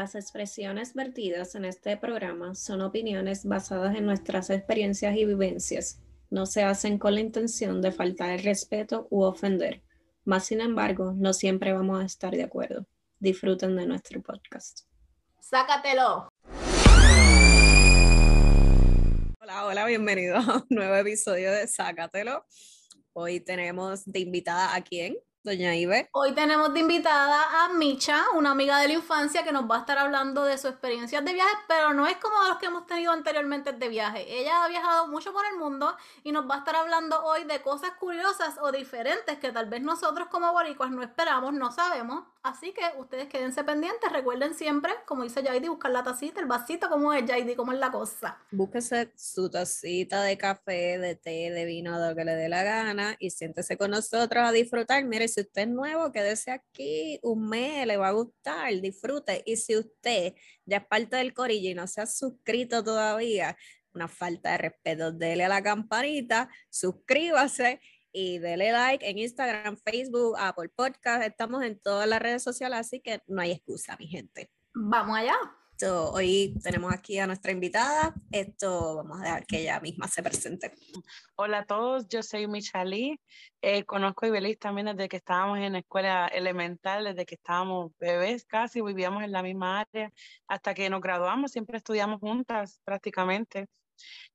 Las expresiones vertidas en este programa son opiniones basadas en nuestras experiencias y vivencias. No se hacen con la intención de faltar el respeto u ofender. Más sin embargo, no siempre vamos a estar de acuerdo. Disfruten de nuestro podcast. Sácatelo. Hola, hola, bienvenido a un nuevo episodio de Sácatelo. Hoy tenemos de invitada a quién? Doña Ibe. Hoy tenemos de invitada a Micha, una amiga de la infancia que nos va a estar hablando de sus experiencias de viaje, pero no es como los que hemos tenido anteriormente de viaje. Ella ha viajado mucho por el mundo y nos va a estar hablando hoy de cosas curiosas o diferentes que tal vez nosotros como boricuas no esperamos, no sabemos. Así que ustedes quédense pendientes, recuerden siempre, como dice Jaidi, buscar la tacita, el vasito, como es Jaidi, cómo es la cosa. Búsquese su tacita de café, de té, de vino, de lo que le dé la gana y siéntese con nosotros a disfrutar. Mire, si usted es nuevo, quédese aquí un mes, le va a gustar, disfrute. Y si usted ya es parte del corillo y no se ha suscrito todavía, una falta de respeto, dele a la campanita, suscríbase y dele like en Instagram, Facebook, Apple Podcast. Estamos en todas las redes sociales, así que no hay excusa, mi gente. Vamos allá. Hoy tenemos aquí a nuestra invitada. Esto vamos a dejar que ella misma se presente. Hola a todos, yo soy Michali. Eh, conozco a Ibelis también desde que estábamos en la escuela elemental, desde que estábamos bebés casi, vivíamos en la misma área. Hasta que nos graduamos, siempre estudiamos juntas prácticamente.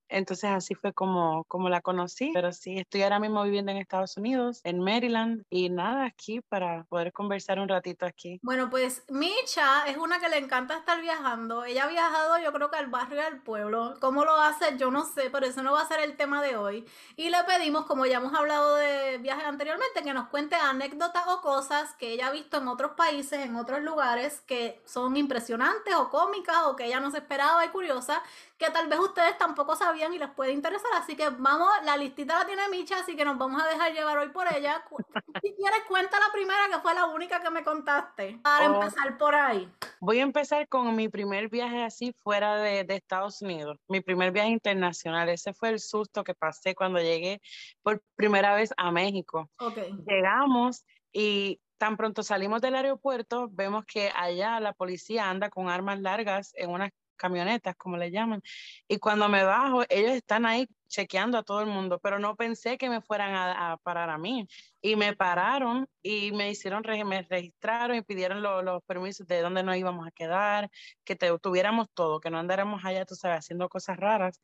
Entonces así fue como, como la conocí, pero sí, estoy ahora mismo viviendo en Estados Unidos, en Maryland, y nada, aquí para poder conversar un ratito aquí. Bueno, pues Micha es una que le encanta estar viajando. Ella ha viajado yo creo que al barrio y al pueblo. ¿Cómo lo hace? Yo no sé, pero eso no va a ser el tema de hoy. Y le pedimos, como ya hemos hablado de viajes anteriormente, que nos cuente anécdotas o cosas que ella ha visto en otros países, en otros lugares, que son impresionantes o cómicas o que ella no se esperaba y curiosa, que tal vez ustedes tampoco sabían y les puede interesar. Así que vamos, la listita la tiene Micha, así que nos vamos a dejar llevar hoy por ella. Si quieres, cuenta la primera, que fue la única que me contaste, para oh. empezar por ahí. Voy a empezar con mi primer viaje así fuera de, de Estados Unidos, mi primer viaje internacional. Ese fue el susto que pasé cuando llegué por primera vez a México. Okay. Llegamos y tan pronto salimos del aeropuerto, vemos que allá la policía anda con armas largas en unas camionetas, como le llaman. Y cuando me bajo, ellos están ahí chequeando a todo el mundo, pero no pensé que me fueran a, parar a mí. Y me pararon y me hicieron, me registraron y pidieron los permisos de dónde nos íbamos a quedar, que tuviéramos todo, que no andáramos allá, tú sabes, haciendo cosas raras.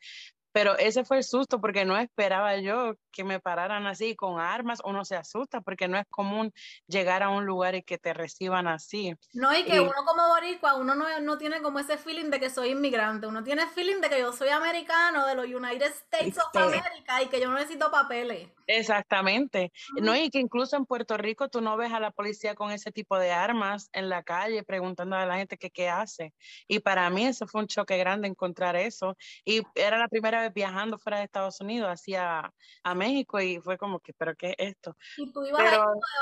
Pero ese fue el susto porque no esperaba yo que me pararan así con armas. Uno se asusta porque no es común llegar a un lugar y que te reciban así. No, y que uno como boricua, uno no, no, tiene como ese feeling de que soy inmigrante. Uno tiene el feeling de que yo soy americano, de los United States of America y que yo no necesito papeles. Exactamente. No, y que incluso en Puerto Rico tú no ves a la policía con ese tipo de armas en la calle preguntando a la gente que qué hace. Y para mí eso fue un choque grande encontrar eso. Y era la primera viajando fuera de Estados Unidos, hacia a México y fue como que, ¿pero qué es esto? Y tú ibas de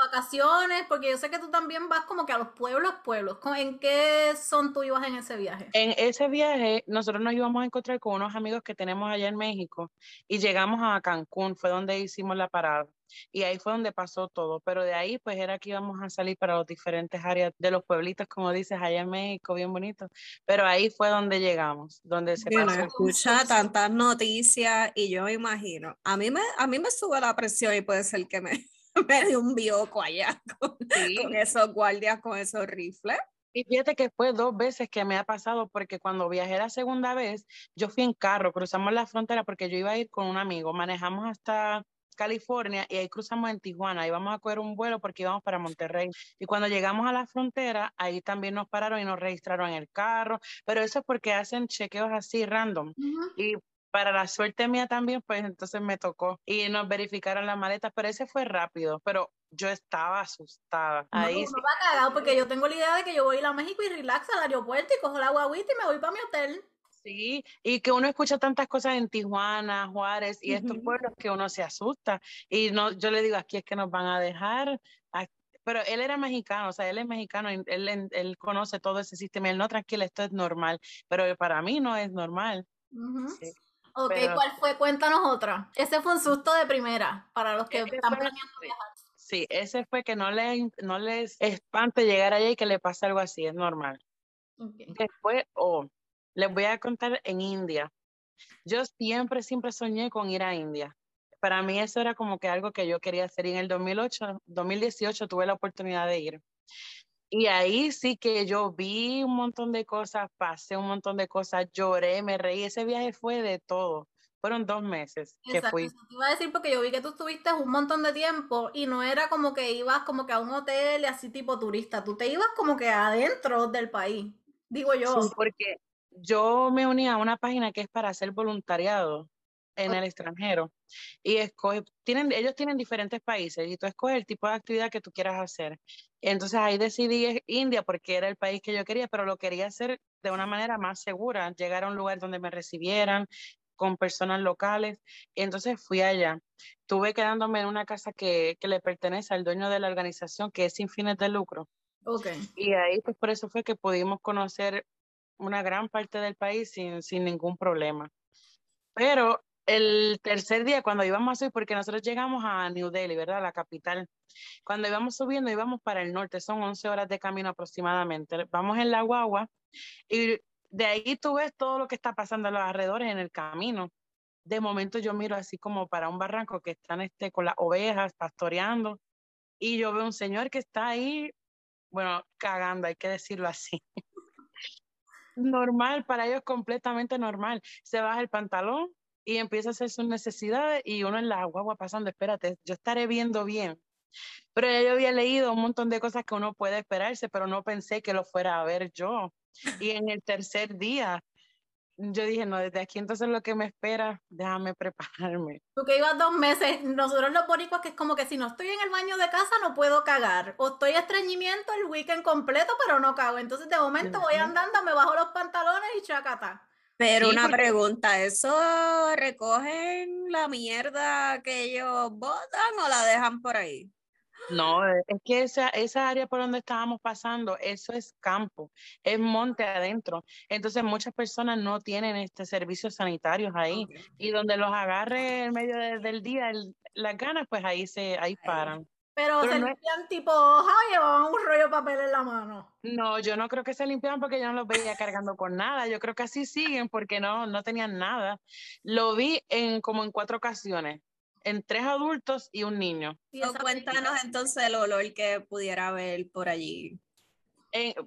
vacaciones, porque yo sé que tú también vas como que a los pueblos, pueblos. ¿En qué son tú ibas en ese viaje? En ese viaje nosotros nos íbamos a encontrar con unos amigos que tenemos allá en México y llegamos a Cancún, fue donde hicimos la parada y ahí fue donde pasó todo, pero de ahí pues era que íbamos a salir para las diferentes áreas de los pueblitos, como dices, allá en México, bien bonito, pero ahí fue donde llegamos, donde se bueno, escucha tantas noticias y yo me imagino, a mí me, a mí me sube la presión y puede ser que me, me dé un bioco allá con, con esos guardias, con esos rifles. Y fíjate que fue dos veces que me ha pasado porque cuando viajé la segunda vez, yo fui en carro, cruzamos la frontera porque yo iba a ir con un amigo, manejamos hasta California y ahí cruzamos en Tijuana, y vamos a coger un vuelo porque íbamos para Monterrey. Y cuando llegamos a la frontera, ahí también nos pararon y nos registraron en el carro, pero eso es porque hacen chequeos así random. Y para la suerte mía también, pues entonces me tocó y nos verificaron las maletas, pero ese fue rápido, pero yo estaba asustada. Ahí no, va cagado porque yo tengo la idea de que yo voy a ir a México y relax al aeropuerto y cojo la guaguita y me voy para mi hotel. Sí, y que uno escucha tantas cosas en Tijuana, Juárez y estos pueblos que uno se asusta. Y no, yo le digo, aquí es que nos van a dejar. Pero él era mexicano, o sea, él es mexicano, él, él, conoce todo ese sistema. Él no, tranquilo, esto es normal. Pero para mí no es normal. Ok, ¿cuál fue? Cuéntanos otra. Ese fue un susto de primera para los que están planeando viajar. Sí, ese fue que no, le, no les espante llegar allá y que le pase algo así, es normal. Después, oh, les voy a contar en India. Yo siempre, siempre soñé con ir a India. Para mí eso era como que algo que yo quería hacer. Y en el 2008, 2018 tuve la oportunidad de ir. Y ahí sí que yo vi un montón de cosas, pasé un montón de cosas, lloré, me reí. Ese viaje fue de todo. Fueron dos meses que fui. Te iba a decir porque yo vi que tú estuviste un montón de tiempo y no era como que ibas como que a un hotel así tipo turista, tú te ibas como que adentro del país, digo yo. Sí, porque yo me uní a una página que es para hacer voluntariado en el extranjero y escoge, tienen, ellos tienen diferentes países y tú escoges el tipo de actividad que tú quieras hacer. Entonces ahí decidí India porque era el país que yo quería, pero lo quería hacer de una manera más segura, llegar a un lugar donde me recibieran, con personas locales. Entonces fui allá. Estuve quedándome en una casa que, que, le pertenece al dueño de la organización, que es sin fines de lucro. Okay. Y ahí, pues por eso fue que pudimos conocer una gran parte del país sin, sin ningún problema. Pero el tercer día, cuando íbamos a subir, porque nosotros llegamos a New Delhi, ¿verdad? La capital. Cuando íbamos subiendo, íbamos para el norte, son 11 horas de camino aproximadamente. Vamos en la guagua y de ahí tú ves todo lo que está pasando a los alrededores en el camino. De momento yo miro así como para un barranco que están este, con las ovejas pastoreando y yo veo un señor que está ahí, bueno, cagando, hay que decirlo así. normal, para ellos completamente normal. Se baja el pantalón y empieza a hacer sus necesidades y uno en la guagua pasando, espérate, yo estaré viendo bien. Pero yo había leído un montón de cosas que uno puede esperarse, pero no pensé que lo fuera a ver yo. Y en el tercer día, yo dije, no, desde aquí entonces lo que me espera, déjame prepararme. Tú que ibas dos meses, nosotros los boricuas que es como que si no estoy en el baño de casa no puedo cagar, o estoy estreñimiento el weekend completo pero no cago, entonces de momento voy andando, me bajo los pantalones y chacata. Pero una pregunta, ¿eso recogen la mierda que ellos botan o la dejan por ahí? No, eh, es que esa, esa área por donde estábamos pasando, eso es campo, es monte adentro. Entonces muchas personas no tienen este servicios sanitarios ahí. Y donde los agarre en medio del día las ganas, pues ahí se, ahí paran. Pero, se limpian tipo hoja o llevaban un rollo de papel en la mano. No, yo no creo que se limpiaban porque yo no los veía cargando con nada. Yo creo que así siguen porque no, no tenían nada. Lo vi en como en cuatro ocasiones en tres adultos y un niño. cuéntanos entonces el olor que pudiera haber por allí.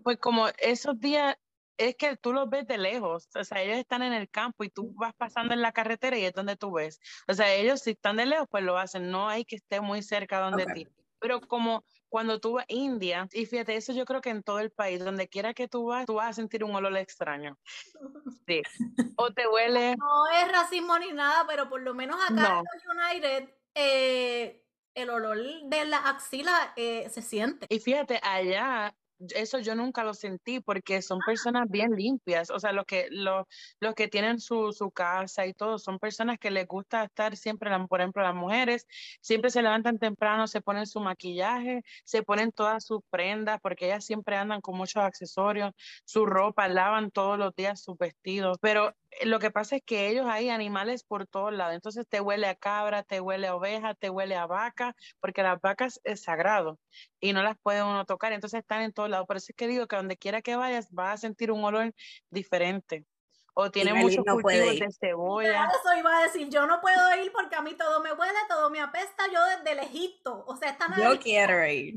pues como esos días, es que tú los ves de lejos, o sea, ellos están en el campo y tú vas pasando en la carretera y es donde tú ves. O sea, ellos si están de lejos, pues lo hacen, no hay que esté muy cerca donde ti. Pero como cuando tú vas a India, y fíjate, eso yo creo que en todo el país, donde quiera que tú vas, tú vas a sentir un olor extraño. Sí. O te huele. No es racismo ni nada, pero por lo menos acá en United, eh, el olor de la axila eh, se siente. Y fíjate, allá eso yo nunca lo sentí porque son personas bien limpias, o sea, los que, los, los que tienen su, su, casa y todo, son personas que les gusta estar siempre, por ejemplo, las mujeres, siempre se levantan temprano, se ponen su maquillaje, se ponen todas sus prendas, porque ellas siempre andan con muchos accesorios, su ropa, lavan todos los días sus vestidos, pero lo que pasa es que ellos hay animales por todos lados, entonces te huele a cabra, te huele a oveja, te huele a vaca, porque las vacas es sagrado y no las puede uno tocar, entonces están en todos lados. Por eso es que digo que donde quiera que vayas vas a sentir un olor diferente o tiene muchos no cultivos de cebolla. Eso iba a decir, yo no puedo ir porque a mí todo me huele, todo me apesta, yo desde el Egipto, o sea, están Yo quiero ir.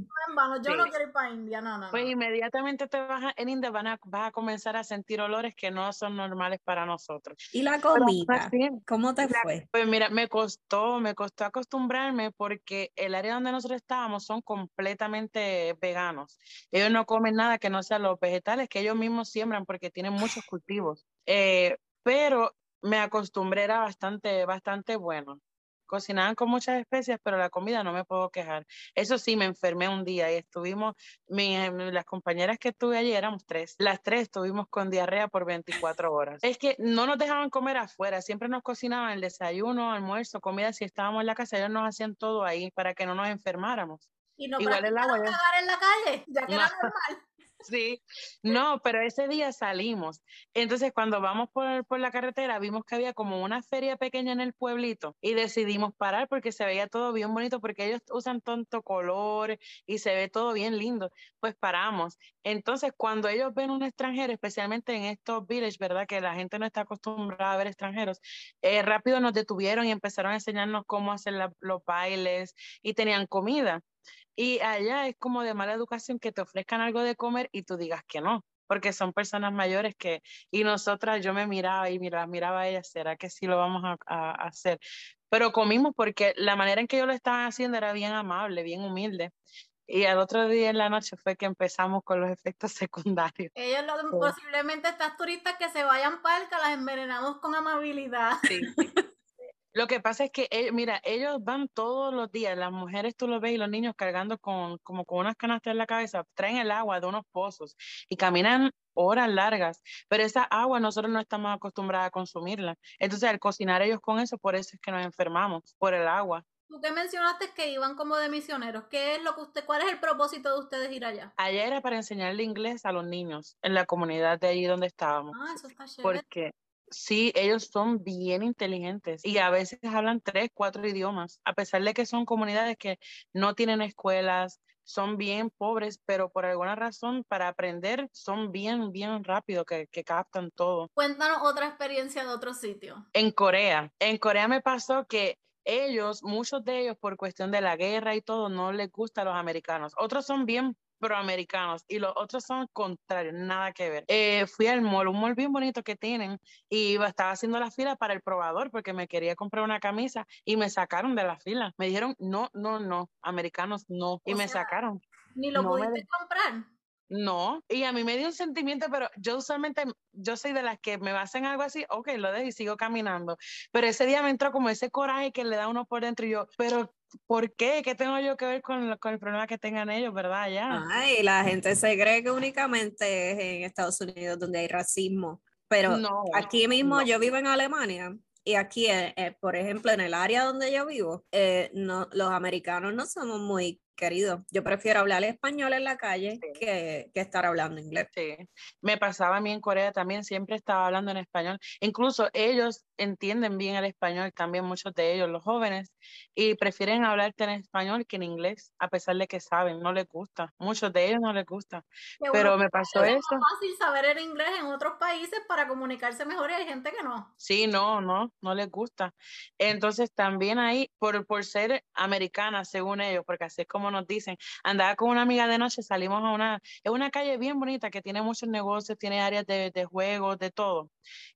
yo no quiero ir para India, no, no. Pues inmediatamente te vas a, en India van a, vas a comenzar a sentir olores que no son normales para nosotros. ¿Y la comida? ¿Cómo te fue? Pues mira, me costó, me costó acostumbrarme porque el área donde nosotros estábamos son completamente veganos. Ellos no comen nada que no sea los vegetales que ellos mismos siembran porque tienen muchos cultivos. Eh, pero me acostumbré, era bastante, bastante bueno. Cocinaban con muchas especias, pero la comida no me puedo quejar. Eso sí, me enfermé un día y estuvimos, las compañeras que estuve allí éramos tres. Las tres estuvimos con diarrea por 24 horas. Es que no nos dejaban comer afuera, siempre nos cocinaban el desayuno, almuerzo, comida. Si estábamos en la casa, ellos nos hacían todo ahí para que no nos enfermáramos. Y no Igual el agua. Cagar en la calle, ya que era normal. Sí, no, pero ese día salimos. Entonces, cuando vamos por, por, la carretera, vimos que había como una feria pequeña en el pueblito y decidimos parar porque se veía todo bien bonito, porque ellos usan tanto color y se ve todo bien lindo. Pues paramos. Entonces, cuando ellos ven un extranjero, especialmente en estos villages, ¿verdad? Que la gente no está acostumbrada a ver extranjeros, eh, rápido nos detuvieron y empezaron a enseñarnos cómo hacer los bailes y tenían comida. Y allá es como de mala educación que te ofrezcan algo de comer y tú digas que no, porque son personas mayores que, y nosotras, yo me miraba y miraba, miraba a ella, ¿será que sí lo vamos a, hacer? Pero comimos porque la manera en que ellos lo estaban haciendo era bien amable, bien humilde. Y al otro día en la noche fue que empezamos con los efectos secundarios. Ellos lo, posiblemente estas turistas que se vayan que las envenenamos con amabilidad. Sí. Lo que pasa es que, eh, mira, ellos van todos los días, las mujeres tú lo ves y los niños cargando con, como con unas canastas en la cabeza, traen el agua de unos pozos y caminan horas largas, pero esa agua nosotros no estamos acostumbrados a consumirla. Entonces, al cocinar ellos con eso, por eso es que nos enfermamos, por el agua. Tú que mencionaste que iban como de misioneros, ¿qué es lo que usted, cuál es el propósito de ustedes ir allá? Ayer era para enseñarle inglés a los niños en la comunidad de allí donde estábamos. Ah, eso está chévere. Porque Sí, ellos son bien inteligentes y a veces hablan tres, cuatro idiomas, a pesar de que son comunidades que no tienen escuelas, son bien pobres, pero por alguna razón para aprender son bien, bien rápido, que, que captan todo. Cuéntanos otra experiencia de otro sitio. En Corea, en Corea me pasó que ellos, muchos de ellos, por cuestión de la guerra y todo, no les gusta a los americanos. Otros son bien proamericanos y los otros son contrarios, nada que ver. Eh, fui al mall, un mall bien bonito que tienen y estaba haciendo la fila para el probador porque me quería comprar una camisa y me sacaron de la fila. Me dijeron, no, no, no, americanos no, y me sacaron. Ni lo pudiste comprar. No, y a mí me dio un sentimiento, pero yo usualmente, yo soy de las que me hacen algo así, ok, lo dejo y sigo caminando. Pero ese día me entró como ese coraje que le da uno por dentro y yo, pero ¿por qué? ¿Qué tengo yo que ver con, el problema que tengan ellos, verdad? Ya. Ay, la gente se cree que únicamente es en Estados Unidos donde hay racismo, pero aquí mismo yo vivo en Alemania y aquí, eh, eh, por ejemplo, en el área donde yo vivo, eh, no, los americanos no somos muy querido, yo prefiero hablar español en la calle que, que, estar hablando inglés. Sí, me pasaba a mí en Corea también, siempre estaba hablando en español. Incluso ellos entienden bien el español, también muchos de ellos, los jóvenes, y prefieren hablarte en español que en inglés, a pesar de que saben, no les gusta. Muchos de ellos no les gusta. Pero me pasó eso. Es fácil saber el inglés en otros países para comunicarse mejor y hay gente que no. Sí, no, no, no les gusta. Entonces también ahí, por, por ser americana, según ellos, porque así es como nos dicen. Andaba con una amiga de noche, salimos a una, es una calle bien bonita que tiene muchos negocios, tiene áreas de, de juegos, de todo.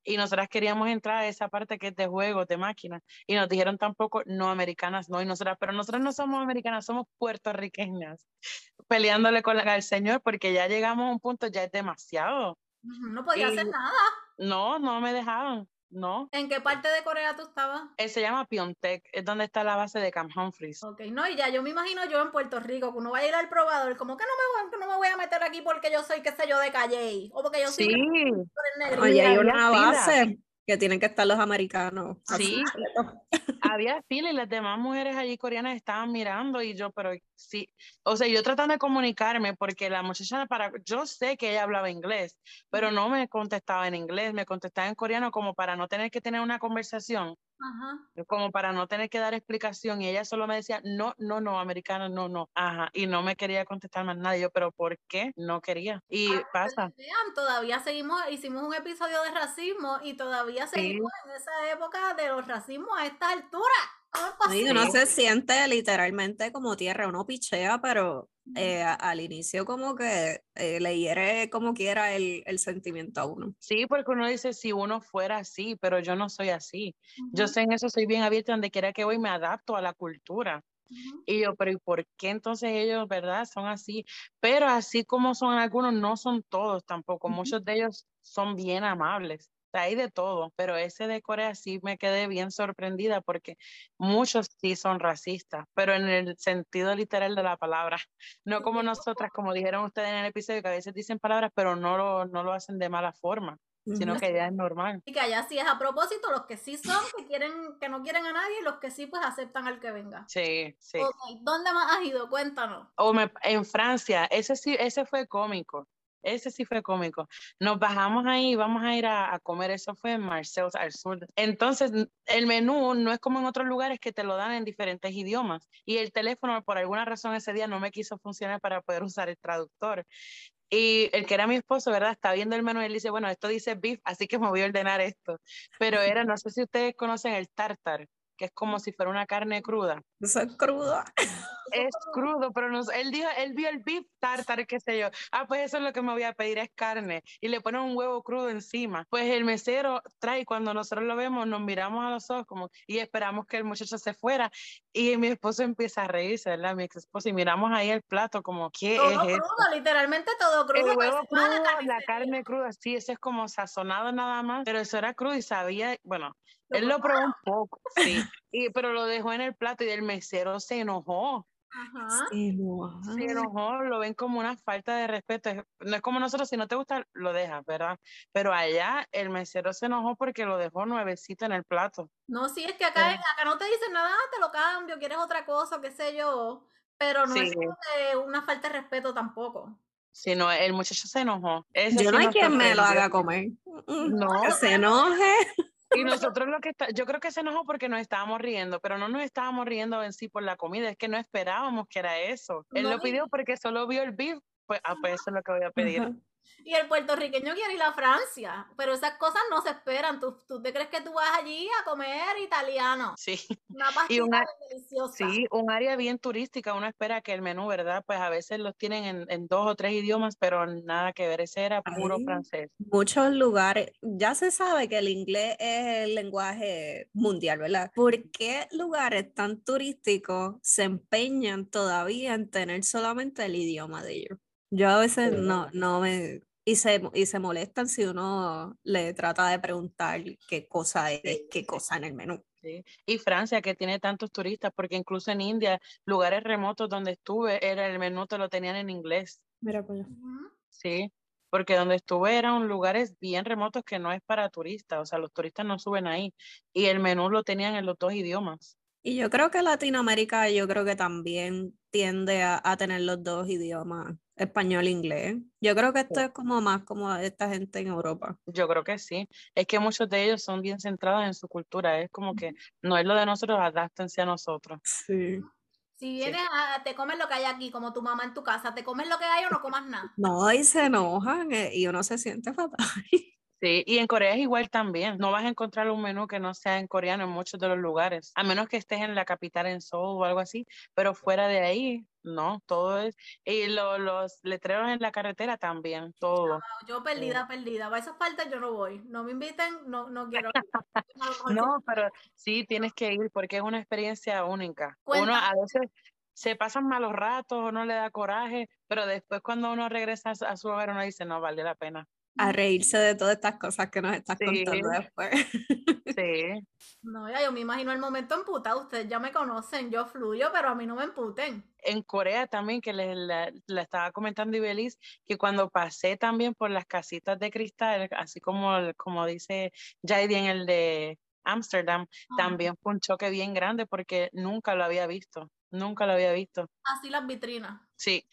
Y nosotras queríamos entrar a esa parte que es de juegos, de máquinas. Y nos dijeron tampoco, no americanas, no. Y nosotras, pero nosotras no somos americanas, somos puertorriqueñas. Peleándole con el señor porque ya llegamos a un punto, ya es demasiado. No podía hacer nada. No, no me dejaban. No. ¿En qué parte de Corea tú estabas? Eh, se llama Pyeongtaek, es donde está la base de Camp Humphreys. Ok, no, y ya yo me imagino yo en Puerto Rico, que uno va a ir al probador, como que no me voy, no me voy a meter aquí porque yo soy, qué sé yo, de Calle, o porque yo soy... Sí. Oye, hay una base que tienen que estar los americanos. Sí, había fila y las demás mujeres allí coreanas estaban mirando y yo, pero sí, o sea, yo tratando de comunicarme porque la muchacha para, yo sé que ella hablaba inglés, pero no me contestaba en inglés, me contestaba en coreano como para no tener que tener una conversación. Ajá. Como para no tener que dar explicación y ella solo me decía, no, no, no, americana, no, no, ajá, y no me quería contestar más nada, yo, pero ¿por qué? No quería. Y ah, pasa. Vean, todavía seguimos, hicimos un episodio de racismo y todavía seguimos en esa época de los racismos a esta altura. Sí, uno se siente literalmente como tierra, uno pichea, pero eh, al inicio como que eh, le hiere como quiera el, el, sentimiento a uno. Sí, porque uno dice, si uno fuera así, pero yo no soy así. Yo sé en eso, soy bien abierta, donde quiera que voy me adapto a la cultura. Y yo, pero ¿y por qué entonces ellos, verdad, son así? Pero así como son algunos, no son todos tampoco. Muchos de ellos son bien amables hay de todo, pero ese de Corea sí me quedé bien sorprendida porque muchos sí son racistas, pero en el sentido literal de la palabra, no como nosotras, como dijeron ustedes en el episodio, que a veces dicen palabras, pero no lo, no lo hacen de mala forma sino que ya es normal. Y que allá sí es a propósito, los que sí son, que quieren, que no quieren a nadie, y los que sí pues aceptan al que venga. Sí, sí. ¿Dónde más has ido? Cuéntanos. O me, en Francia, ese sí, ese fue cómico Ese sí fue cómico. Nos bajamos ahí, vamos a ir a, comer, eso fue en Marcel, al sur. Entonces, el menú no es como en otros lugares que te lo dan en diferentes idiomas. Y el teléfono, por alguna razón, ese día no me quiso funcionar para poder usar el traductor. Y el que era mi esposo, ¿verdad? Está viendo el menú y él dice, bueno, esto dice beef, así que me voy a ordenar esto. Pero era, no sé si ustedes conocen el tartar que es como si fuera una carne cruda. Eso es crudo. Es crudo, pero no, él dijo, él vio el beef tartar, qué sé yo. Ah, pues eso es lo que me voy a pedir, es carne. Y le ponen un huevo crudo encima. Pues el mesero trae, cuando nosotros lo vemos, nos miramos a los ojos como, y esperamos que el muchacho se fuera. Y mi esposo empieza a reírse, ¿verdad? Mi ex esposo, y miramos ahí el plato como, ¿qué todo es crudo, literalmente todo crudo. El huevo crudo, la carne cruda, sí, eso es como sazonado nada más, pero eso era crudo y sabía, bueno, él lo probó un poco, sí, y, pero lo dejó en el plato y el mesero se enojó. Ajá. Se enojó. lo ven como una falta de respeto. No es como nosotros, si no te gusta, lo dejas, ¿verdad? Pero allá el mesero se enojó porque lo dejó nuevecito en el plato. No, sí, es que acá, acá no te dicen nada, te lo cambio, quieres otra cosa, qué sé yo, pero no es una falta de respeto tampoco. Sí, no, el muchacho se enojó. yo no hay quien me lo haga comer. No, se enoje. Y nosotros lo que está, yo creo que se enojó porque nos estábamos riendo, pero no nos estábamos riendo en sí por la comida, es que no esperábamos que era eso. Él lo pidió porque solo vio el beef, pues, ah, pues eso es lo que voy a pedir. Y el puertorriqueño quiere ir a Francia, pero esas cosas no se esperan. ¿Tú, tú te crees que tú vas allí a comer italiano? Sí. Una pastilla deliciosa. Sí, un área bien turística. Uno espera que el menú, ¿verdad? Pues a veces los tienen en, en dos o tres idiomas, pero nada que ver. Ese era puro francés. Muchos lugares, ya se sabe que el inglés es el lenguaje mundial, ¿verdad? ¿Por qué lugares tan turísticos se empeñan todavía en tener solamente el idioma de ellos? Yo a veces no, no me... Y se, y se molestan si uno le trata de preguntar qué cosa es, qué cosa en el menú. Sí. Y Francia, que tiene tantos turistas, porque incluso en India, lugares remotos donde estuve, era el menú te lo tenían en inglés. Mira, pues. Sí, porque donde estuve eran lugares bien remotos que no es para turistas, o sea, los turistas no suben ahí. Y el menú lo tenían en los dos idiomas. Y yo creo que Latinoamérica, yo creo que también tiende a, a tener los dos idiomas español e inglés. Yo creo que esto es como más como esta gente en Europa. Yo creo que sí. Es que muchos de ellos son bien centrados en su cultura. Es como que no es lo de nosotros, adáptense a nosotros. Sí. Si vienes a, te comes lo que hay aquí, como tu mamá en tu casa, te comes lo que hay o no comas nada. No, y se enojan eh, y uno se siente fatal. Sí, y en Corea es igual también. No vas a encontrar un menú que no sea en coreano en muchos de los lugares, a menos que estés en la capital, en Seoul o algo así, pero fuera de ahí, no, todo es. Y los letreros en la carretera también, todo. yo perdida, perdida. A esas partes yo no voy. No me inviten, no, no quiero. no, pero sí tienes que ir porque es una experiencia única. Uno a veces se pasan malos ratos, uno le da coraje, pero después cuando uno regresa a su hogar uno dice, no, vale la pena a reírse de todas estas cosas que nos estás contando después. Sí. No, ya yo me imagino el momento emputado. Ustedes ya me conocen, yo fluyo, pero a mí no me emputen. En Corea también, que le, le, estaba comentando Ibelis, que cuando pasé también por las casitas de cristal, así como, como dice Jaidi en el de Ámsterdam, también fue un choque bien grande porque nunca lo había visto. Nunca lo había visto. Así las vitrinas. Sí,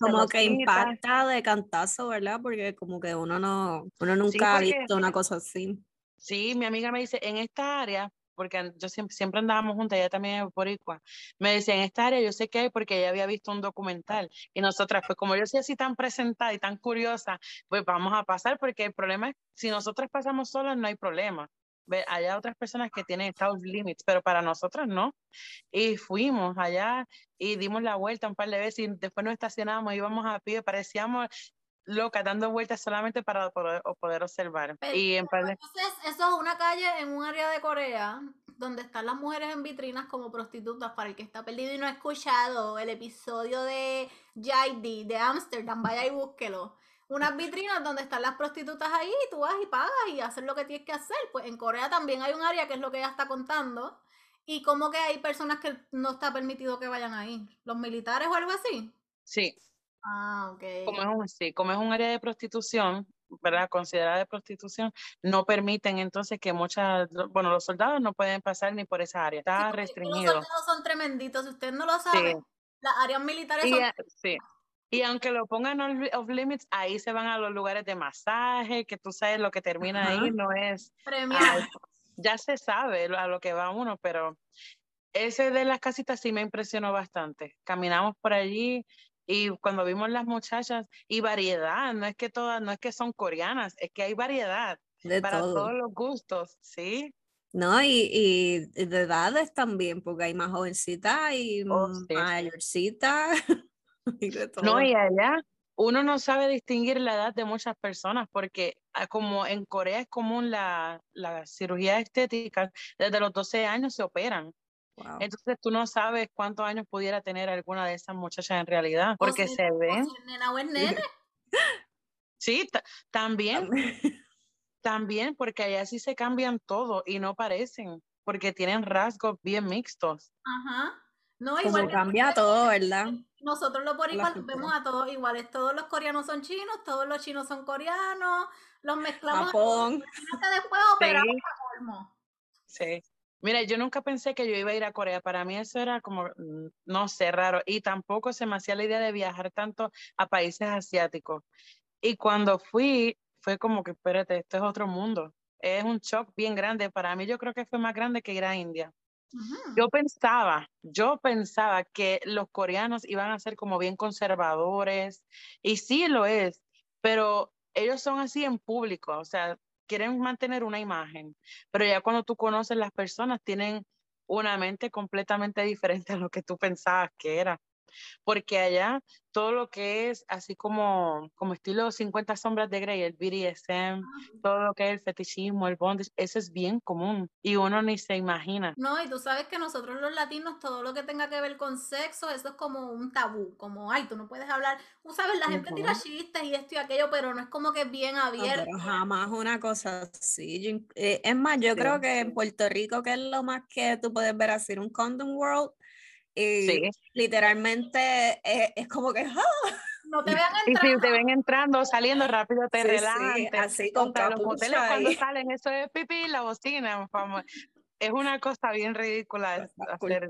como que impacta de cantazo, ¿verdad? Porque como que uno no, uno nunca ha visto una cosa así. Sí, mi amiga me dice, en esta área, porque yo siempre, siempre andábamos juntas, ella también es boricua, me decía, en esta área yo sé que hay porque ella había visto un documental y nosotras, pues como yo soy así tan presentada y tan curiosa, pues vamos a pasar porque el problema es, si nosotras pasamos solas no hay problema, hay otras personas que tienen estados limits, pero para nosotros no. Y fuimos allá y dimos la vuelta un par de veces y después nos estacionamos, íbamos a pie, parecíamos locas dando vueltas solamente para poder, poder observar. y en Entonces, eso es una calle en un área de Corea donde están las mujeres en vitrinas como prostitutas para el que está perdido y no ha escuchado el episodio de JD de Amsterdam, vaya y búsquelo unas vitrinas donde están las prostitutas ahí y tú vas y pagas y haces lo que tienes que hacer. Pues en Corea también hay un área que es lo que ella está contando. Y como que hay personas que no está permitido que vayan ahí. ¿Los militares o algo así? Sí. Ah, ok. Como es un, sí, como es un área de prostitución, ¿verdad? Considerada de prostitución, no permiten entonces que muchas, bueno, los soldados no pueden pasar ni por esa área. Está restringido. Los soldados son tremenditos, si usted no lo sabe. Las áreas militares son... Sí Y aunque lo pongan off limits, ahí se van a los lugares de masaje, que tú sabes lo que termina ahí no es... ya se sabe a lo que va uno, pero ese de las casitas sí me impresionó bastante. Caminamos por allí y cuando vimos las muchachas y variedad, no es que todas, no es que son coreanas, es que hay variedad para todos los gustos, ¿sí? No, y, de edades también, porque hay más jovencitas y oh, mayorcitas. No, y allá uno no sabe distinguir la edad de muchas personas, porque ah, como en Corea es común la, la cirugía estética, desde los 12 años se operan. Entonces tú no sabes cuántos años pudiera tener alguna de esas muchachas en realidad, porque se ven. Sí, también. También, porque allá sí se cambian todo y no parecen, porque tienen rasgos bien mixtos. Ajá. No, igual cambia todo, ¿verdad? Nosotros los boricuas vemos a todos iguales. Todos los coreanos son chinos, todos los chinos son coreanos, los mezclamos. Japón. Después operamos sí. sí. Mira, yo nunca pensé que yo iba a ir a Corea. Para mí eso era como, mm, no sé, raro. Y tampoco se me hacía la idea de viajar tanto a países asiáticos. Y cuando fui, fue como que, espérate, esto es otro mundo. Es un shock bien grande. Para mí yo creo que fue más grande que ir a India. Yo pensaba, yo pensaba que los coreanos iban a ser como bien conservadores, y sí lo es, pero ellos son así en público, o sea, quieren mantener una imagen, pero ya cuando tú conoces las personas tienen una mente completamente diferente a lo que tú pensabas que era. Porque allá todo lo que es así como, como estilo 50 sombras de Grey, el BDSM, todo lo que es el fetichismo, el bondage, eso es bien común y uno ni se imagina. No, y tú sabes que nosotros los latinos, todo lo que tenga que ver con sexo, eso es como un tabú, como, ay, tú no puedes hablar, tú sabes, la gente tira chistes y esto y aquello, pero no es como que es bien abierto. jamás una cosa así. Eh, es más, yo creo que en Puerto Rico, que es lo más que tú puedes ver así, un condom world, y literalmente es, como que ¡ah! no te vean entrando. Y si te ven entrando, saliendo rápido, te sí, así con los hoteles cuando salen, eso es pipí, la bocina, es una cosa bien ridícula hacer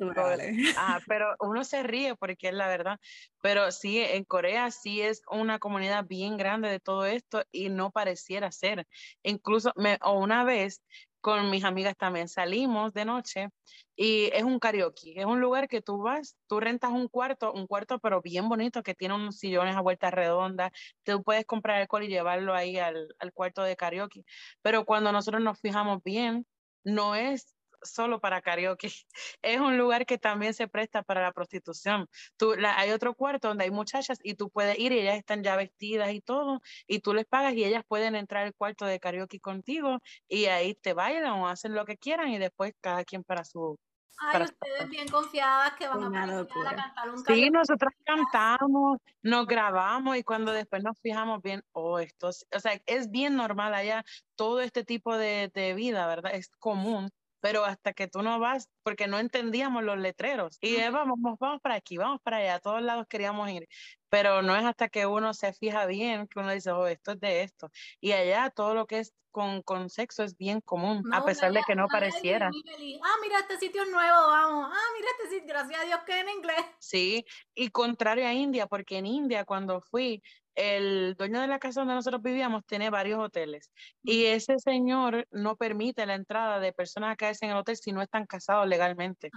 ah, pero uno se ríe porque es la verdad. Pero sí, en Corea sí es una comunidad bien grande de todo esto y no pareciera ser. Incluso me, o una vez con mis amigas también salimos de noche y es un karaoke, es un lugar que tú vas, tú rentas un cuarto, un cuarto pero bien bonito que tiene unos sillones a vuelta redonda, tú puedes comprar alcohol y llevarlo ahí al, al cuarto de karaoke, pero cuando nosotros nos fijamos bien, no es solo para karaoke. Es un lugar que también se presta para la prostitución. Tú, hay otro cuarto donde hay muchachas y tú puedes ir y ellas están ya vestidas y todo, y tú les pagas y ellas pueden entrar al cuarto de karaoke contigo y ahí te bailan o hacen lo que quieran y después cada quien para su... Ay, ustedes bien confiadas que van a, a cantar un Sí, nosotros cantamos, nos grabamos y cuando después nos fijamos bien, oh, esto, o sea, es bien normal allá todo este tipo de, de vida, ¿verdad? Es común pero hasta que tú no vas, porque no entendíamos los letreros. Y vamos, vamos para aquí, vamos para allá, a todos lados queríamos ir. Pero no es hasta que uno se fija bien que uno dice, oh, esto es de esto. Y allá todo lo que es con, con sexo es bien común, a pesar de que no pareciera. Ah, mira, este sitio es nuevo, vamos. Ah, mira este sitio, gracias a Dios que en inglés. Sí, y contrario a India, porque en India cuando fui, el dueño de la casa donde nosotros vivíamos tiene varios hoteles y ese señor no permite la entrada de personas a caerse en el hotel si no están casados legalmente.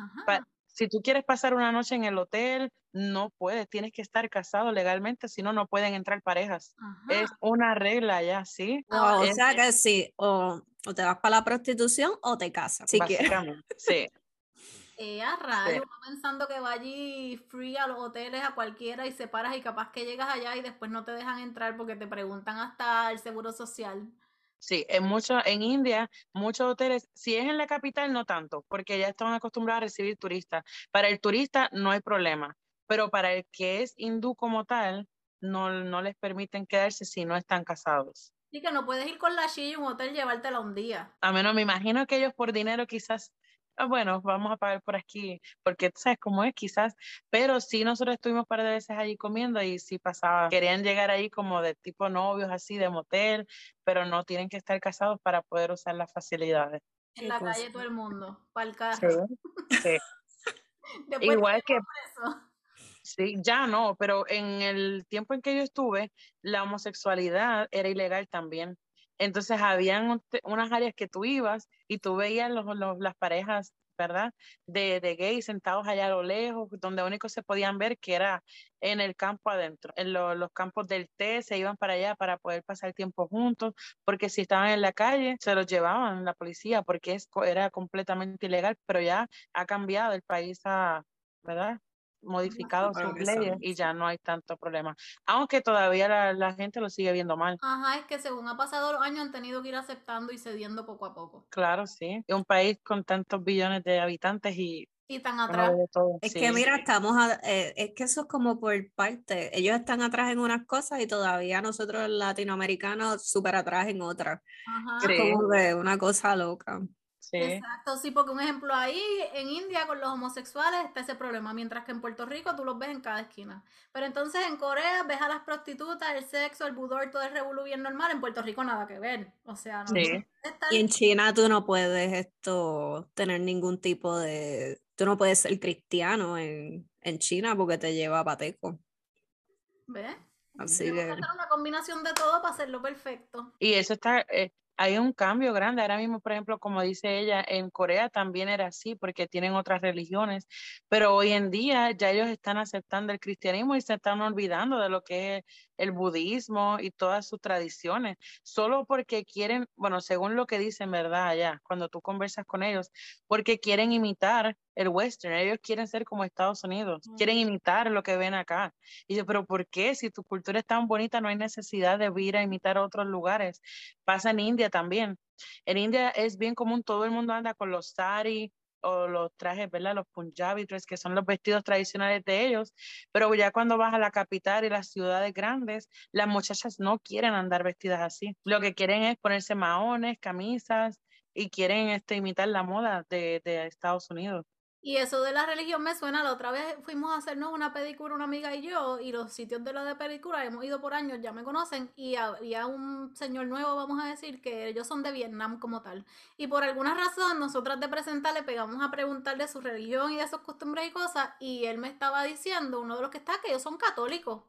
si tú quieres pasar una noche en el hotel, no puedes, tienes que estar casado legalmente, si no, no pueden entrar parejas. Es una regla ya, ¿sí? o sea que sí, o, te vas para la prostitución o te casas, si quieres. Sí. Eh, a rayo, pensando que va allí free a los hoteles, a cualquiera y se paras y capaz que llegas allá y después no te dejan entrar porque te preguntan hasta el seguro social. Sí, en mucho, en India, muchos hoteles, si es en la capital, no tanto, porque ya están acostumbrados a recibir turistas. Para el turista no hay problema, pero para el que es hindú como tal, no, no les permiten quedarse si no están casados. Sí, que no puedes ir con la Shi a un hotel llevártela un día. A menos me imagino que ellos por dinero quizás bueno, vamos a pagar por aquí, porque tú sabes cómo es quizás, pero sí nosotros estuvimos un par de veces allí comiendo y sí pasaba, querían llegar ahí como de tipo novios así, de motel, pero no tienen que estar casados para poder usar las facilidades. En la calle todo el mundo, para el carro. Sí, Igual que... Sí, ya no, pero en el tiempo en que yo estuve, la homosexualidad era ilegal también. Entonces, habían unas áreas que tú ibas y tú veías los, las parejas ¿verdad? De, de gays sentados allá a lo lejos, donde único se podían ver que era en el campo adentro. En los campos del té se iban para allá para poder pasar tiempo juntos, porque si estaban en la calle se los llevaban la policía, porque es, era completamente ilegal, pero ya ha cambiado el país ¿verdad? Modificado sus leyes y ya no hay tanto problema. Aunque todavía la, gente lo sigue viendo mal. Ajá, es que según ha pasado los años han tenido que ir aceptando y cediendo poco a poco. Claro, sí. Es un país con tantos billones de habitantes y y tan atrás. Es que mira, estamos, eh, es que eso es como por parte, ellos están atrás en unas cosas y todavía nosotros latinoamericanos súper atrás en otras. Es como una cosa loca. Exacto, sí, porque un ejemplo ahí en India con los homosexuales está ese problema, mientras que en Puerto Rico tú los ves en cada esquina. Pero entonces en Corea ves a las prostitutas, el sexo, el budor, todo es revolú bien normal, en Puerto Rico nada que ver. O sea, no sí. Y en China tú no puedes esto tener ningún tipo de tú no puedes ser cristiano en, en China porque te lleva a pateco. ¿Ves? Así que... una combinación de todo para hacerlo perfecto. Y eso está, eh, hay un cambio grande. Ahora mismo, por ejemplo, como dice ella, en Corea también era así porque tienen otras religiones, pero hoy en día ya ellos están aceptando el cristianismo y se están olvidando de lo que es el budismo y todas sus tradiciones, solo porque quieren, bueno, según lo que dicen, ¿verdad? Allá, cuando tú conversas con ellos, porque quieren imitar el western, ellos quieren ser como Estados Unidos, quieren imitar lo que ven acá. Y yo, pero ¿por qué? Si tu cultura es tan bonita, no hay necesidad de ir a imitar a otros lugares. Pasa en India también. En India es bien común, todo el mundo anda con los sari, o los trajes, ¿verdad? Los punjabi que son los vestidos tradicionales de ellos, pero ya cuando vas a la capital y las ciudades grandes, las muchachas no quieren andar vestidas así. Lo que quieren es ponerse maones, camisas y quieren este, imitar la moda de, de Estados Unidos. Y eso de la religión me suena, la otra vez fuimos a hacernos una pedicura una amiga y yo, y los sitios de la de pedicura hemos ido por años, ya me conocen, y había un señor nuevo, vamos a decir, que ellos son de Vietnam como tal. Y por alguna razón, nosotras de presentar le pegamos a preguntarle su religión y de sus costumbres y cosas, y él me estaba diciendo, uno de los que está, que ellos son católicos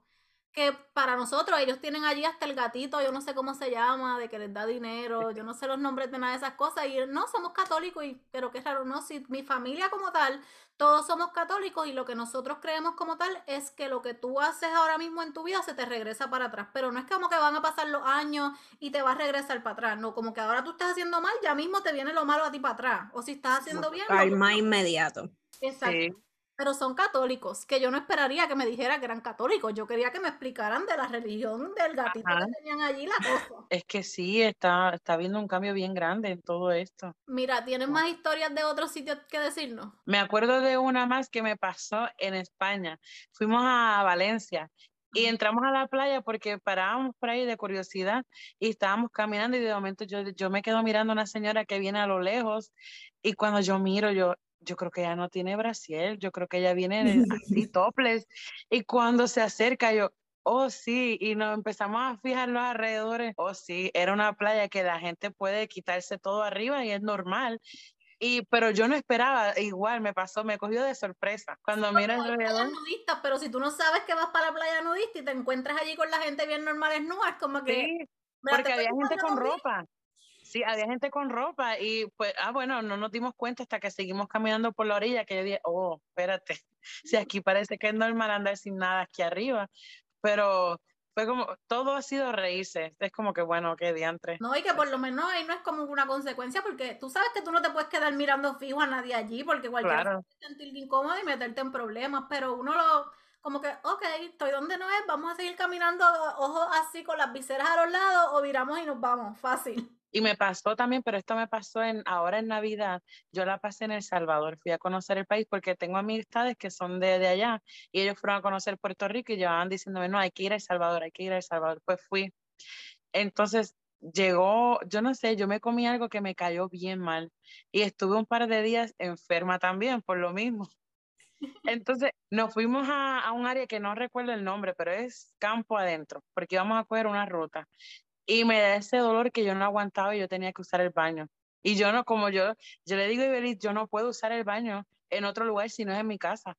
que para nosotros ellos tienen allí hasta el gatito, yo no sé cómo se llama, de que les da dinero, yo no sé los nombres de nada de esas cosas, y no, somos católicos, y, pero qué raro, no, si mi familia como tal, todos somos católicos y lo que nosotros creemos como tal es que lo que tú haces ahora mismo en tu vida se te regresa para atrás, pero no es como que van a pasar los años y te va a regresar para atrás, no, como que ahora tú estás haciendo mal, ya mismo te viene lo malo a ti para atrás, o si estás haciendo bien. Al más inmediato. Exacto pero son católicos, que yo no esperaría que me dijera que eran católicos, yo quería que me explicaran de la religión del gatito que tenían allí la cosa. Es que sí, está, está habiendo un cambio bien grande en todo esto. Mira, ¿tienes más historias de otros sitios que decirnos? Me acuerdo de una más que me pasó en España. Fuimos a Valencia y entramos a la playa porque parábamos por ahí de curiosidad y estábamos caminando y de momento yo, yo me quedo mirando a una señora que viene a lo lejos y cuando yo miro, yo, yo creo que ella no tiene brasiel, yo creo que ella viene así topless. Y cuando se acerca, yo, oh sí, y nos empezamos a fijar los alrededores, oh sí, era una playa que la gente puede quitarse todo arriba y es normal. Y, pero yo no esperaba, igual me pasó, me cogió de sorpresa. Cuando miras alrededor. nudistas, pero si tú no sabes que vas para la playa nudista y te encuentras allí con la gente bien normal, es como que. Sí, porque había gente con ropa. Sí, había gente con ropa y pues, ah, bueno, no nos dimos cuenta hasta que seguimos caminando por la orilla que yo dije, oh, espérate, si aquí parece que es normal andar sin nada aquí arriba, pero fue como, todo ha sido reírse, es como que bueno, qué diantre. No, y que por lo menos ahí no es como una consecuencia, porque tú sabes que tú no te puedes quedar mirando fijo a nadie allí, porque cualquiera claro. puede sentirte incómodo y meterte en problemas, pero uno lo como que, ok, estoy donde no es, vamos a seguir caminando, ojos así con las viseras a los lados, o viramos y nos vamos, fácil. Y me pasó también, pero esto me pasó en ahora en Navidad. Yo la pasé en El Salvador. Fui a conocer el país porque tengo amistades que son de, de allá y ellos fueron a conocer Puerto Rico y llevaban diciéndome, no, hay que ir a El Salvador, hay que ir a El Salvador. Pues fui. Entonces llegó, yo no sé, yo me comí algo que me cayó bien mal y estuve un par de días enferma también por lo mismo. Entonces nos fuimos a, a, un área que no recuerdo el nombre, pero es campo adentro, porque íbamos a coger una ruta y me da ese dolor que yo no aguantaba y yo tenía que usar el baño. Y yo no, como yo, yo le digo a Ibelis, yo no puedo usar el baño en otro lugar si no es en mi casa.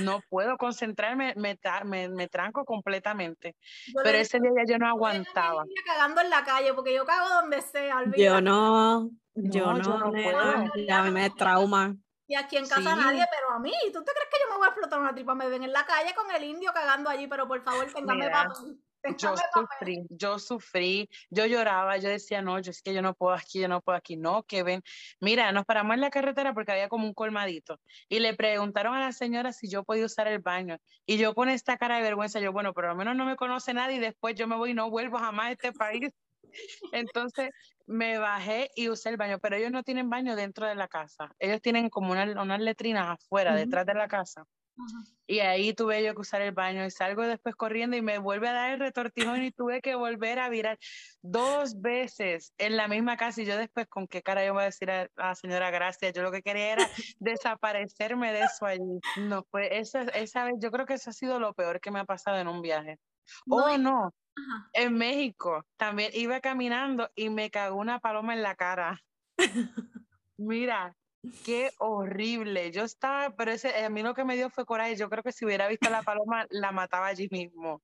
no puedo concentrarme, me, me, me tranco completamente. Pero ese día yo no aguantaba. Yo cagando en la calle, porque yo cago donde sea. Yo no, yo no, yo no puedo. Ya me trauma. Y aquí en casa nadie, pero a mí, ¿tú te crees que yo me voy a explotar una tripa? Me ven en la calle con el indio cagando allí, pero por favor, téngame papel. Yo sufrí, yo sufrí, yo lloraba, yo decía, no, yo es que yo no puedo aquí, yo no puedo aquí, no, que ven, mira, nos paramos en la carretera porque había como un colmadito y le preguntaron a la señora si yo podía usar el baño y yo con esta cara de vergüenza, yo, bueno, pero al menos no me conoce nadie y después yo me voy y no vuelvo jamás a este país. Entonces me bajé y usé el baño, pero ellos no tienen baño dentro de la casa. Ellos tienen como unas una letrinas afuera, detrás de la casa. Y ahí tuve yo que usar el baño y salgo después corriendo y me vuelve a dar el retortijón y tuve que volver a virar dos veces en la misma casa y yo después con qué cara yo voy a decir a la señora gracias, yo lo que quería era desaparecerme de eso allí. No, fue esa, esa vez, yo creo que eso ha sido lo peor que me ha pasado en un viaje. No, oh, no, en México también iba caminando y me cagó una paloma en la cara. Mira, qué horrible. Yo estaba, pero ese, a mí lo que me dio fue coraje. Yo creo que si hubiera visto la paloma, la mataba allí mismo.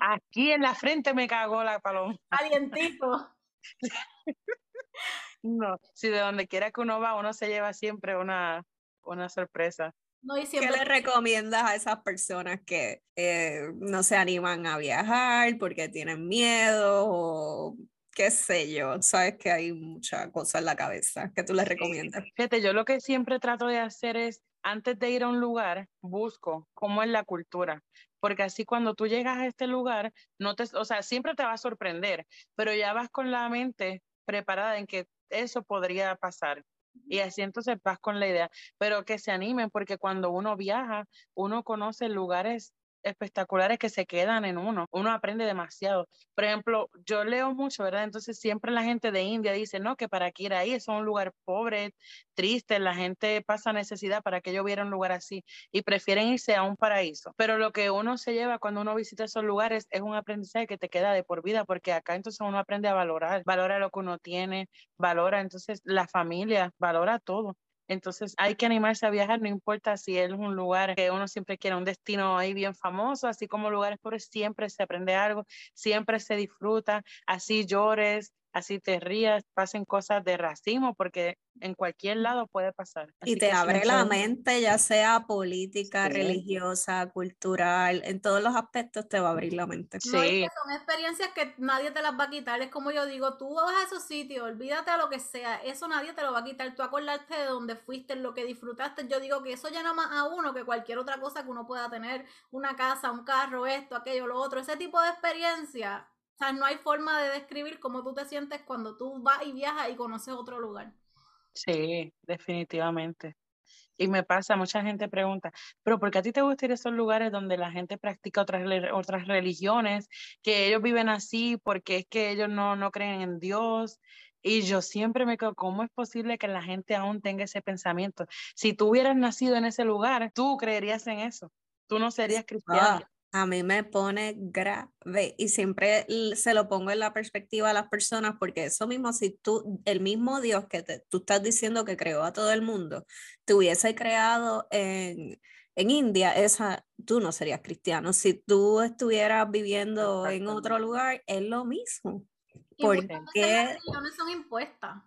aquí en la frente me cagó la paloma. Calientito. no, si de donde quiera que uno va, uno se lleva siempre una, una sorpresa. No, ¿Qué le recomiendas a esas personas que eh, no se animan a viajar porque tienen miedo o qué sé yo? Sabes que hay mucha cosa en la cabeza. ¿Qué tú les recomiendas? Fíjate, yo lo que siempre trato de hacer es, antes de ir a un lugar, busco cómo es la cultura. Porque así cuando tú llegas a este lugar, no te, o sea, siempre te va a sorprender, pero ya vas con la mente preparada en que eso podría pasar. Y así entonces vas con la idea, pero que se animen porque cuando uno viaja, uno conoce lugares espectaculares que se quedan en uno. Uno aprende demasiado. Por ejemplo, yo leo mucho, ¿verdad? Entonces siempre la gente de India dice, no, que para qué ir ahí, es un lugar pobre, triste, la gente pasa necesidad para que yo viera un lugar así y prefieren irse a un paraíso. Pero lo que uno se lleva cuando uno visita esos lugares es un aprendizaje que te queda de por vida, porque acá entonces uno aprende a valorar, valora lo que uno tiene, valora entonces la familia, valora todo. Entonces hay que animarse a viajar, no importa si es un lugar que uno siempre quiere, un destino ahí bien famoso, así como lugares pobres, siempre se aprende algo, siempre se disfruta, así llores, así te rías, pasen cosas de racismo, porque en cualquier lado puede pasar. y te abre la mente, ya sea política, religiosa, cultural, en todos los aspectos te va a abrir la mente. Sí. son experiencias que nadie te las va a quitar, es como yo digo, tú vas a esos sitios, olvídate a lo que sea, eso nadie te lo va a quitar, tú acordarte de dónde fuiste, lo que disfrutaste, yo digo que eso llena más a uno que cualquier otra cosa que uno pueda tener, una casa, un carro, esto, aquello, lo otro, ese tipo de experiencia o sea, no hay forma de describir cómo tú te sientes cuando tú vas y viajas y conoces otro lugar. Sí, definitivamente. Y me pasa, mucha gente pregunta, pero ¿por qué a ti te gusta ir a esos lugares donde la gente practica otras, otras religiones, que ellos viven así porque es que ellos no, no creen en Dios? Y yo siempre me quedo, ¿cómo es posible que la gente aún tenga ese pensamiento? Si tú hubieras nacido en ese lugar, tú creerías en eso. Tú no serías cristiano a mí me pone grave y siempre se lo pongo en la perspectiva a las personas porque eso mismo, si tú, el mismo Dios que tú estás diciendo que creó a todo el mundo, te hubiese creado en, en India, esa, tú no serías cristiano. Si tú estuvieras viviendo en otro lugar, es lo mismo. Porque son impuestas.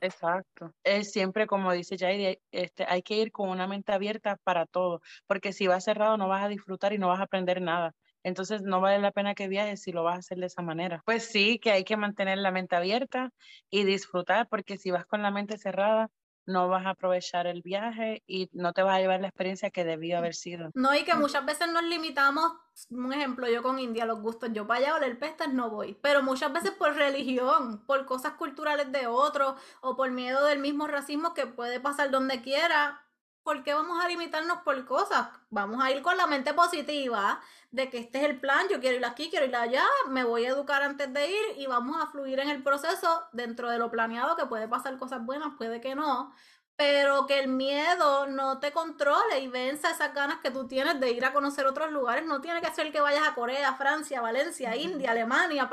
Exacto. Es siempre como dice Jair, este, hay que ir con una mente abierta para todo, porque si vas cerrado no vas a disfrutar y no vas a aprender nada. Entonces no vale la pena que viajes si lo vas a hacer de esa manera. Pues sí, que hay que mantener la mente abierta y disfrutar, porque si vas con la mente cerrada, no vas a aprovechar el viaje y no te vas a llevar la experiencia que debió haber sido. No, y que muchas veces nos limitamos, un ejemplo, yo con India, los gustos, yo para allá oler pestas no voy, pero muchas veces por religión, por cosas culturales de otros o por miedo del mismo racismo que puede pasar donde quiera, ¿por qué vamos a limitarnos por cosas? Vamos a ir con la mente positiva de que este es el plan, yo quiero ir aquí, quiero ir allá, me voy a educar antes de ir y vamos a fluir en el proceso dentro de lo planeado, que puede pasar cosas buenas, puede que no, pero que el miedo no te controle y venza esas ganas que tú tienes de ir a conocer otros lugares. No tiene que ser que vayas a Corea, Francia, Valencia, India, Alemania,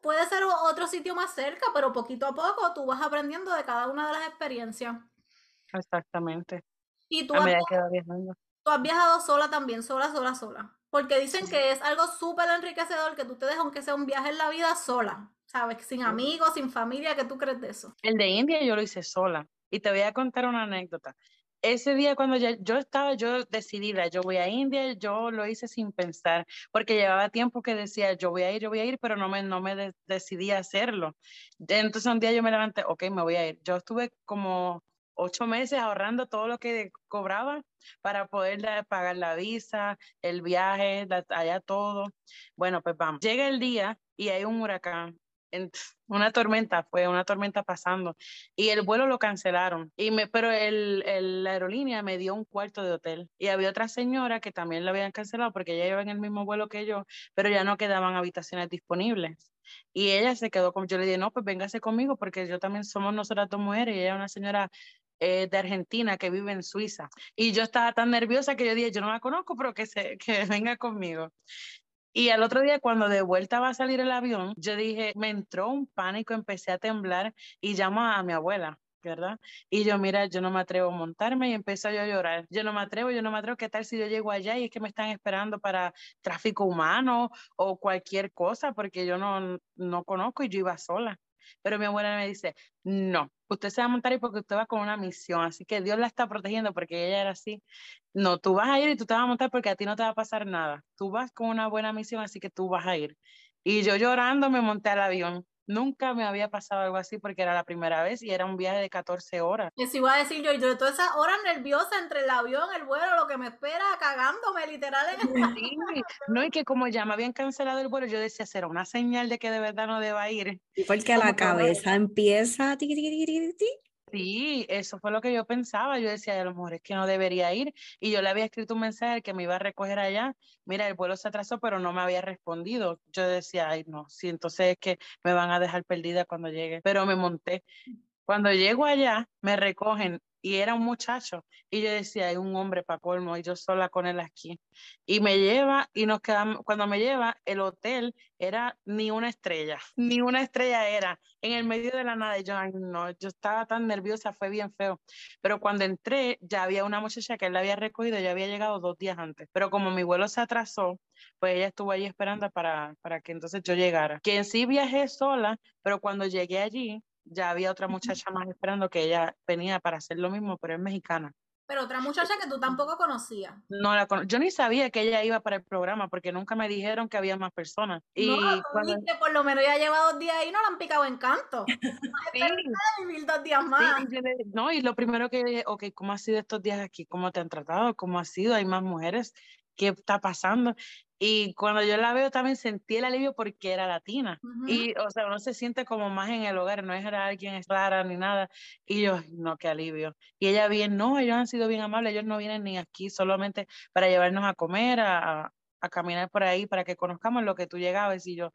puede ser otro sitio más cerca, pero poquito a poco tú vas aprendiendo de cada una de las experiencias. Exactamente. Y tú, tú has viajado sola también, sola, sola, sola. Porque dicen que es algo súper enriquecedor que tú te dejas, aunque sea un viaje en la vida, sola. ¿Sabes? Sin amigos, sin familia, ¿qué tú crees de eso? El de India yo lo hice sola. Y te voy a contar una anécdota. Ese día cuando ya, yo estaba, yo decidida, yo voy a India, yo lo hice sin pensar, porque llevaba tiempo que decía, yo voy a ir, yo voy a ir, pero no me, no me decidí a hacerlo. Entonces un día yo me levanté, ok, me voy a ir. Yo estuve como ocho meses ahorrando todo lo que cobraba para poder pagar la visa, el viaje, allá todo. Bueno, pues vamos. Llega el día y hay un huracán una tormenta, fue una tormenta pasando y el vuelo lo cancelaron. Y me, pero el, la aerolínea me dio un cuarto de hotel y había otra señora que también la habían cancelado porque ella iba en el mismo vuelo que yo, pero ya no quedaban habitaciones disponibles. Y ella se quedó con, yo le dije, no, pues véngase conmigo porque yo también somos nosotras dos mujeres y ella es una señora eh, de Argentina que vive en Suiza. Y yo estaba tan nerviosa que yo dije, yo no la conozco, pero que, se, que venga conmigo. Y al otro día, cuando de vuelta va a salir el avión, yo dije, me entró un pánico, empecé a temblar y llamo a mi abuela. ¿verdad? Y yo, mira, yo no me atrevo a montarme y empecé yo a llorar. Yo no me atrevo, yo no me atrevo. ¿Qué tal si yo llego allá y es que me están esperando para tráfico humano o cualquier cosa? Porque yo no, no conozco y yo iba sola. Pero mi abuela me dice, no, usted se va a montar y porque usted va con una misión, así que Dios la está protegiendo porque ella era así. No, tú vas a ir y tú te vas a montar porque a ti no te va a pasar nada. Tú vas con una buena misión, así que tú vas a ir. Y yo llorando me monté al avión. Nunca me había pasado algo así porque era la primera vez y era un viaje de 14 horas. Eso iba a decir yo, y yo de todas esas horas nerviosas entre el avión, el vuelo, lo que me espera, cagándome literal en el sí, No, y que como ya me habían cancelado el vuelo, yo decía, será una señal de que de verdad no deba ir. Y porque la cabeza empieza... Ti, Sí, eso fue lo que yo pensaba. Yo decía, a lo mejor es que no debería ir. Y yo le había escrito un mensaje que me iba a recoger allá. Mira, el vuelo se atrasó, pero no me había respondido. Yo decía, ay, no, sí, entonces es que me van a dejar perdida cuando llegue. Pero me monté. Cuando llego allá, me recogen y era un muchacho. Y yo decía, hay un hombre para colmo, y yo sola con él aquí. Y me lleva, y nos quedamos, cuando me lleva, el hotel era ni una estrella, ni una estrella era, en el medio de la nada. Yo, no, yo estaba tan nerviosa, fue bien feo. Pero cuando entré, ya había una muchacha que él había recogido, ya había llegado dos días antes. Pero como mi vuelo se atrasó, pues ella estuvo ahí esperando para, para que entonces yo llegara. Que en sí viajé sola, pero cuando llegué allí, ya había otra muchacha más esperando que ella venía para hacer lo mismo, pero es mexicana. Pero otra muchacha que tú tampoco conocías. No la yo ni sabía que ella iba para el programa porque nunca me dijeron que había más personas. Y no, cuando... por lo menos ya lleva dos días ahí y no la han picado en canto. sí. vivir dos días más. Sí, no, y lo primero que dije, ok, ¿cómo ha sido estos días aquí? ¿Cómo te han tratado? ¿Cómo ha sido? ¿Hay más mujeres? ¿Qué está pasando? Y cuando yo la veo también sentí el alivio porque era latina. Y, o sea, uno se siente como más en el hogar, no es alguien rara ni nada. Y yo, no, qué alivio. Y ella bien, no, ellos han sido bien amables, ellos no vienen ni aquí solamente para llevarnos a comer, a, a caminar por ahí, para que conozcamos lo que tú llegabas. Y yo,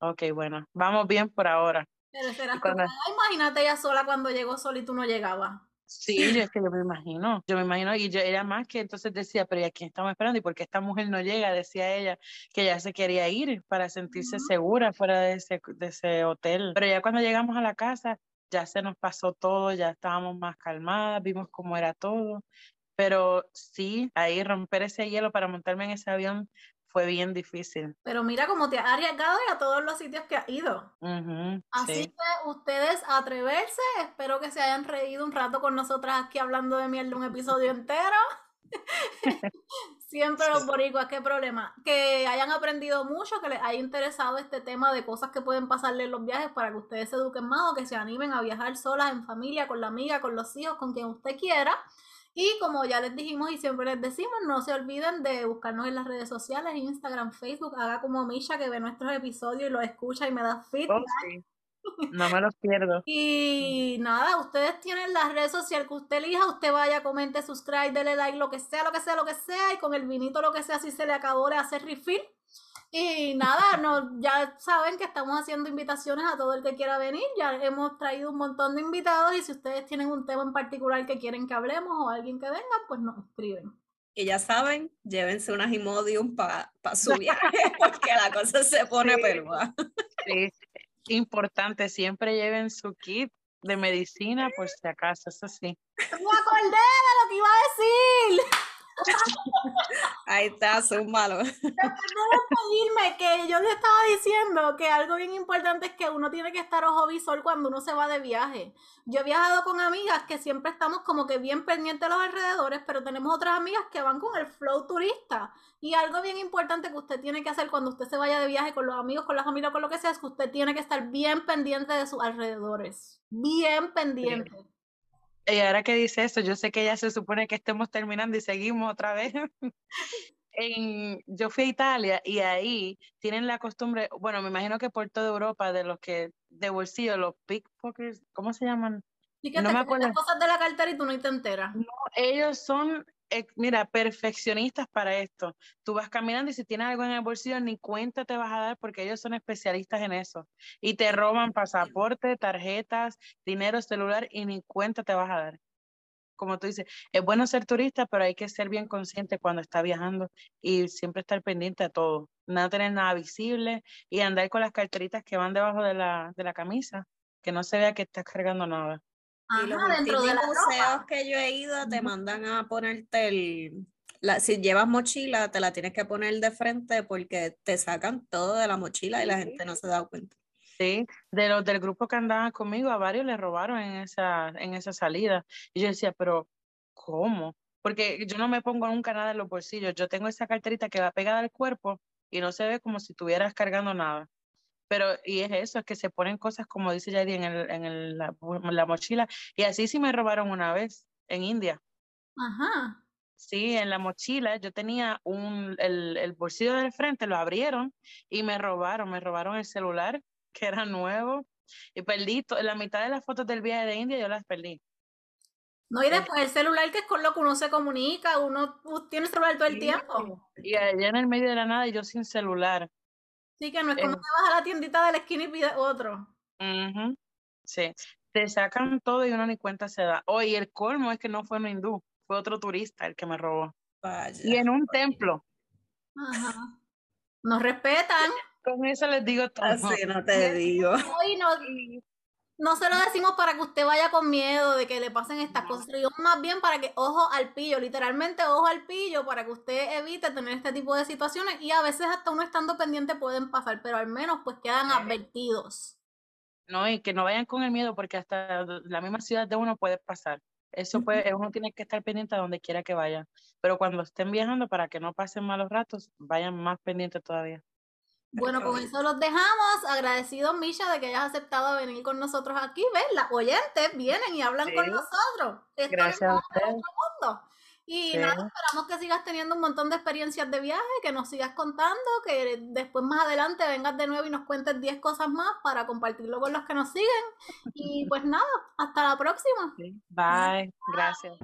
ok, bueno, vamos bien por ahora. Pero será cuando... imagínate ella sola cuando llegó sola y tú no llegabas. Sí, yo es que yo me imagino, yo me imagino, y yo era más que entonces decía, pero ¿y a quién estamos esperando? ¿Y por qué esta mujer no llega? Decía ella que ya se quería ir para sentirse segura fuera de ese, de ese hotel. Pero ya cuando llegamos a la casa, ya se nos pasó todo, ya estábamos más calmadas, vimos cómo era todo. Pero sí, ahí romper ese hielo para montarme en ese avión fue bien difícil. Pero mira cómo te has arriesgado y a todos los sitios que has ido. Así que ustedes atreverse, espero que se hayan reído un rato con nosotras aquí hablando de mierda un episodio entero. Siempre los boricuas, qué problema. Que hayan aprendido mucho, que les haya interesado este tema de cosas que pueden pasarle en los viajes para que ustedes se eduquen más o que se animen a viajar solas, en familia, con la amiga, con los hijos, con quien usted quiera. Y como ya les dijimos y siempre les decimos, no se olviden de buscarnos en las redes sociales, Instagram, Facebook, haga como Misha que ve nuestros episodios y los escucha y me da feedback. Oh, no me los pierdo. y nada, ustedes tienen las redes sociales que usted elija, usted vaya, comente, subscribe, dele like, lo que sea, lo que sea, lo que sea, y con el vinito, lo que sea, si se le acabó, le hace refill. Y nada, no, ya saben que estamos haciendo invitaciones a todo el que quiera venir. Ya hemos traído un montón de invitados y si ustedes tienen un tema en particular que quieren que hablemos o alguien que venga, pues nos escriben. Y ya saben, llévense unas Imodium para su viaje porque la cosa se pone peluda. Sí, importante, siempre lleven su kit de medicina por si acaso, eso sí. Me acordé de lo que iba a decir. Ahí está, son malos. Después de que yo le estaba diciendo que algo bien importante es que uno tiene que estar ojo visor cuando uno se va de viaje. Yo he viajado con amigas que siempre estamos como que bien pendientes de los alrededores, pero tenemos otras amigas que van con el flow turista. Y algo bien importante que usted tiene que hacer cuando usted se vaya de viaje con los amigos, con las amigas, con lo que sea, es que usted tiene que estar bien pendiente de sus alrededores. Bien pendiente. Y ahora que dice eso, yo sé que ya se supone que estemos terminando y seguimos otra vez. en, yo fui a Italia y ahí tienen la costumbre, bueno, me imagino que por toda Europa, de los que de bolsillo, los pickpockets, ¿cómo se llaman? no me acuerdo. Las cosas de la cartera y tú no te enteras. No, ellos son mira, perfeccionistas para esto. Tú vas caminando y si tienes algo en el bolsillo, ni cuenta te vas a dar porque ellos son especialistas en eso. Y te roban pasaporte, tarjetas, dinero, celular y ni cuenta te vas a dar. Como tú dices, es bueno ser turista, pero hay que ser bien consciente cuando está viajando y siempre estar pendiente a todo. No tener nada visible y andar con las carteritas que van debajo de la, de la camisa, que no se vea que estás cargando nada y los dentro de los museos que yo he ido te mandan a ponerte el, la, si llevas mochila, te la tienes que poner de frente porque te sacan todo de la mochila y la gente no se da cuenta. Sí, de los del grupo que andaban conmigo, a varios le robaron en esa, en esa salida. Y yo decía, pero ¿cómo? Porque yo no me pongo nunca nada en los bolsillos. Yo tengo esa carterita que va pegada al cuerpo y no se ve como si estuvieras cargando nada. Pero, y es eso, es que se ponen cosas, como dice Yadi, en, el, en el, la, la, mochila. Y así sí me robaron una vez, en India. Ajá. Sí, en la mochila yo tenía un, el, el bolsillo del frente, lo abrieron y me robaron, me robaron el celular, que era nuevo, y perdí, la mitad de las fotos del viaje de India yo las perdí. No, y después el celular que es con lo que uno se comunica, uno tiene celular todo el tiempo. Y allá en el medio de la nada y yo sin celular. Sí, que no es como que vas a la tiendita de la esquina y pides otro. Sí, te sacan todo y uno ni cuenta se da. Oye, el colmo es que no fue un hindú, fue otro turista el que me robó. Y en un templo. Ajá. Nos respetan. Con eso les digo todo. Así no te digo. Hoy no, no se lo decimos para que usted vaya con miedo de que le pasen estas cosas, sino más bien para que ojo al pillo, literalmente ojo al pillo, para que usted evite tener este tipo de situaciones y a veces hasta uno estando pendiente pueden pasar, pero al menos pues quedan advertidos. No, y que no vayan con el miedo porque hasta la misma ciudad de uno puede pasar. Eso puede, uno tiene que estar pendiente a donde quiera que vaya. Pero cuando estén viajando, para que no pasen malos ratos, vayan más pendientes todavía. Bueno, con eso los dejamos. Agradecidos, Misha, de que hayas aceptado venir con nosotros aquí. ¿Ves? Las oyentes vienen y hablan con nosotros. Gracias a Mundo. Y nada, esperamos que sigas teniendo un montón de experiencias de viaje, que nos sigas contando, que después más adelante vengas de nuevo y nos cuentes 10 cosas más para compartirlo con los que nos siguen. Y pues nada, hasta la próxima. Bye. Gracias.